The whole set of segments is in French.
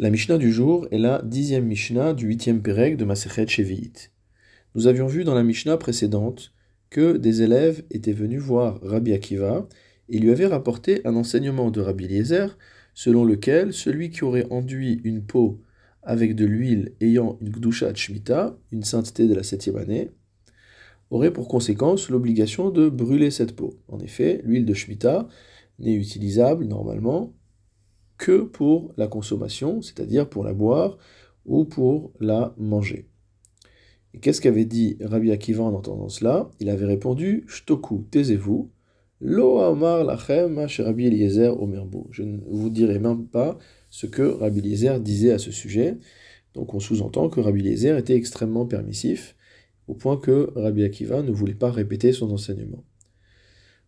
La Mishnah du jour est la dixième Mishnah du huitième Pérec de Masechet Shevi'it. Nous avions vu dans la Mishnah précédente que des élèves étaient venus voir Rabbi Akiva et lui avaient rapporté un enseignement de Rabbi Eliezer selon lequel celui qui aurait enduit une peau avec de l'huile ayant une Gdusha Shmita, une sainteté de la septième année, aurait pour conséquence l'obligation de brûler cette peau. En effet, l'huile de Shemitah n'est utilisable normalement que pour la consommation, c'est-à-dire pour la boire ou pour la manger. Et qu'est-ce qu'avait dit Rabbi Akiva en entendant cela? Il avait répondu Shtoku, taisez-vous. Lachem Rabbi Eliezer omerbo. Je ne vous dirai même pas ce que Rabbi Eliezer disait à ce sujet. Donc on sous-entend que Rabbi Eliezer était extrêmement permissif, au point que Rabbi Akiva ne voulait pas répéter son enseignement.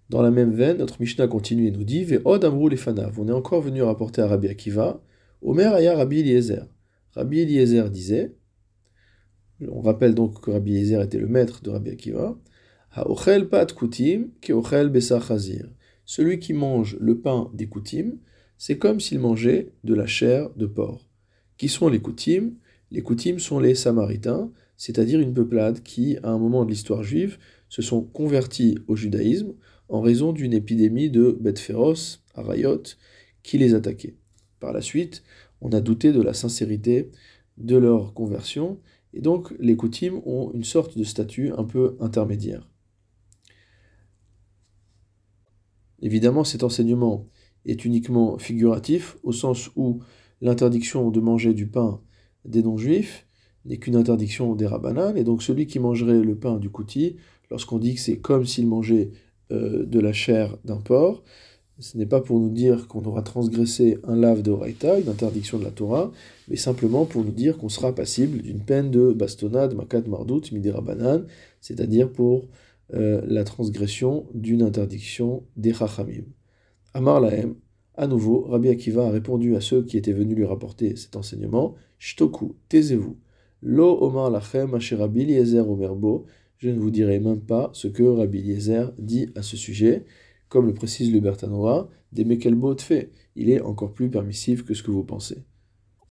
Dans la même veine, notre Mishnah continue et nous dit Ve'od amrou lefanav. On est encore venu rapporter à Rabbi Akiva Omer aya Rabbi Eliezer. Rabbi Eliezer disait On rappelle donc que Rabbi Eliezer était le maître de Rabbi Akiva Ha'ochel pat kutim ke'ochel besar chazir. Celui qui mange le pain des kutim, c'est comme s'il mangeait de la chair de porc. Qui sont les kutim Les kutim sont les samaritains, c'est-à-dire une peuplade qui, à un moment de l'histoire juive, se sont convertis au judaïsme en raison d'une épidémie de bêtes féroces, arayot, qui les attaquait. Par la suite, on a douté de la sincérité de leur conversion, et donc les coutumes ont une sorte de statut un peu intermédiaire. Évidemment, cet enseignement est uniquement figuratif, au sens où l'interdiction de manger du pain des non-juifs n'est qu'une interdiction des rabbanan, et donc celui qui mangerait le pain du kouti, lorsqu'on dit que c'est comme s'il mangeait euh, de la chair d'un porc. Ce n'est pas pour nous dire qu'on aura transgressé un lave de Raïta, une interdiction de la Torah, mais simplement pour nous dire qu'on sera passible d'une peine de bastonnade, makat mardout, midera banan, c'est-à-dire pour euh, la transgression d'une interdiction des chachamim. Amar lahem, à nouveau, Rabbi Akiva a répondu à ceux qui étaient venus lui rapporter cet enseignement Shtoku, taisez-vous. Lo omar lachem omerbo, je ne vous dirai même pas ce que Rabbi Eliezer dit à ce sujet. Comme le précise le Bertanoa, des Mekelbot fait, il est encore plus permissif que ce que vous pensez.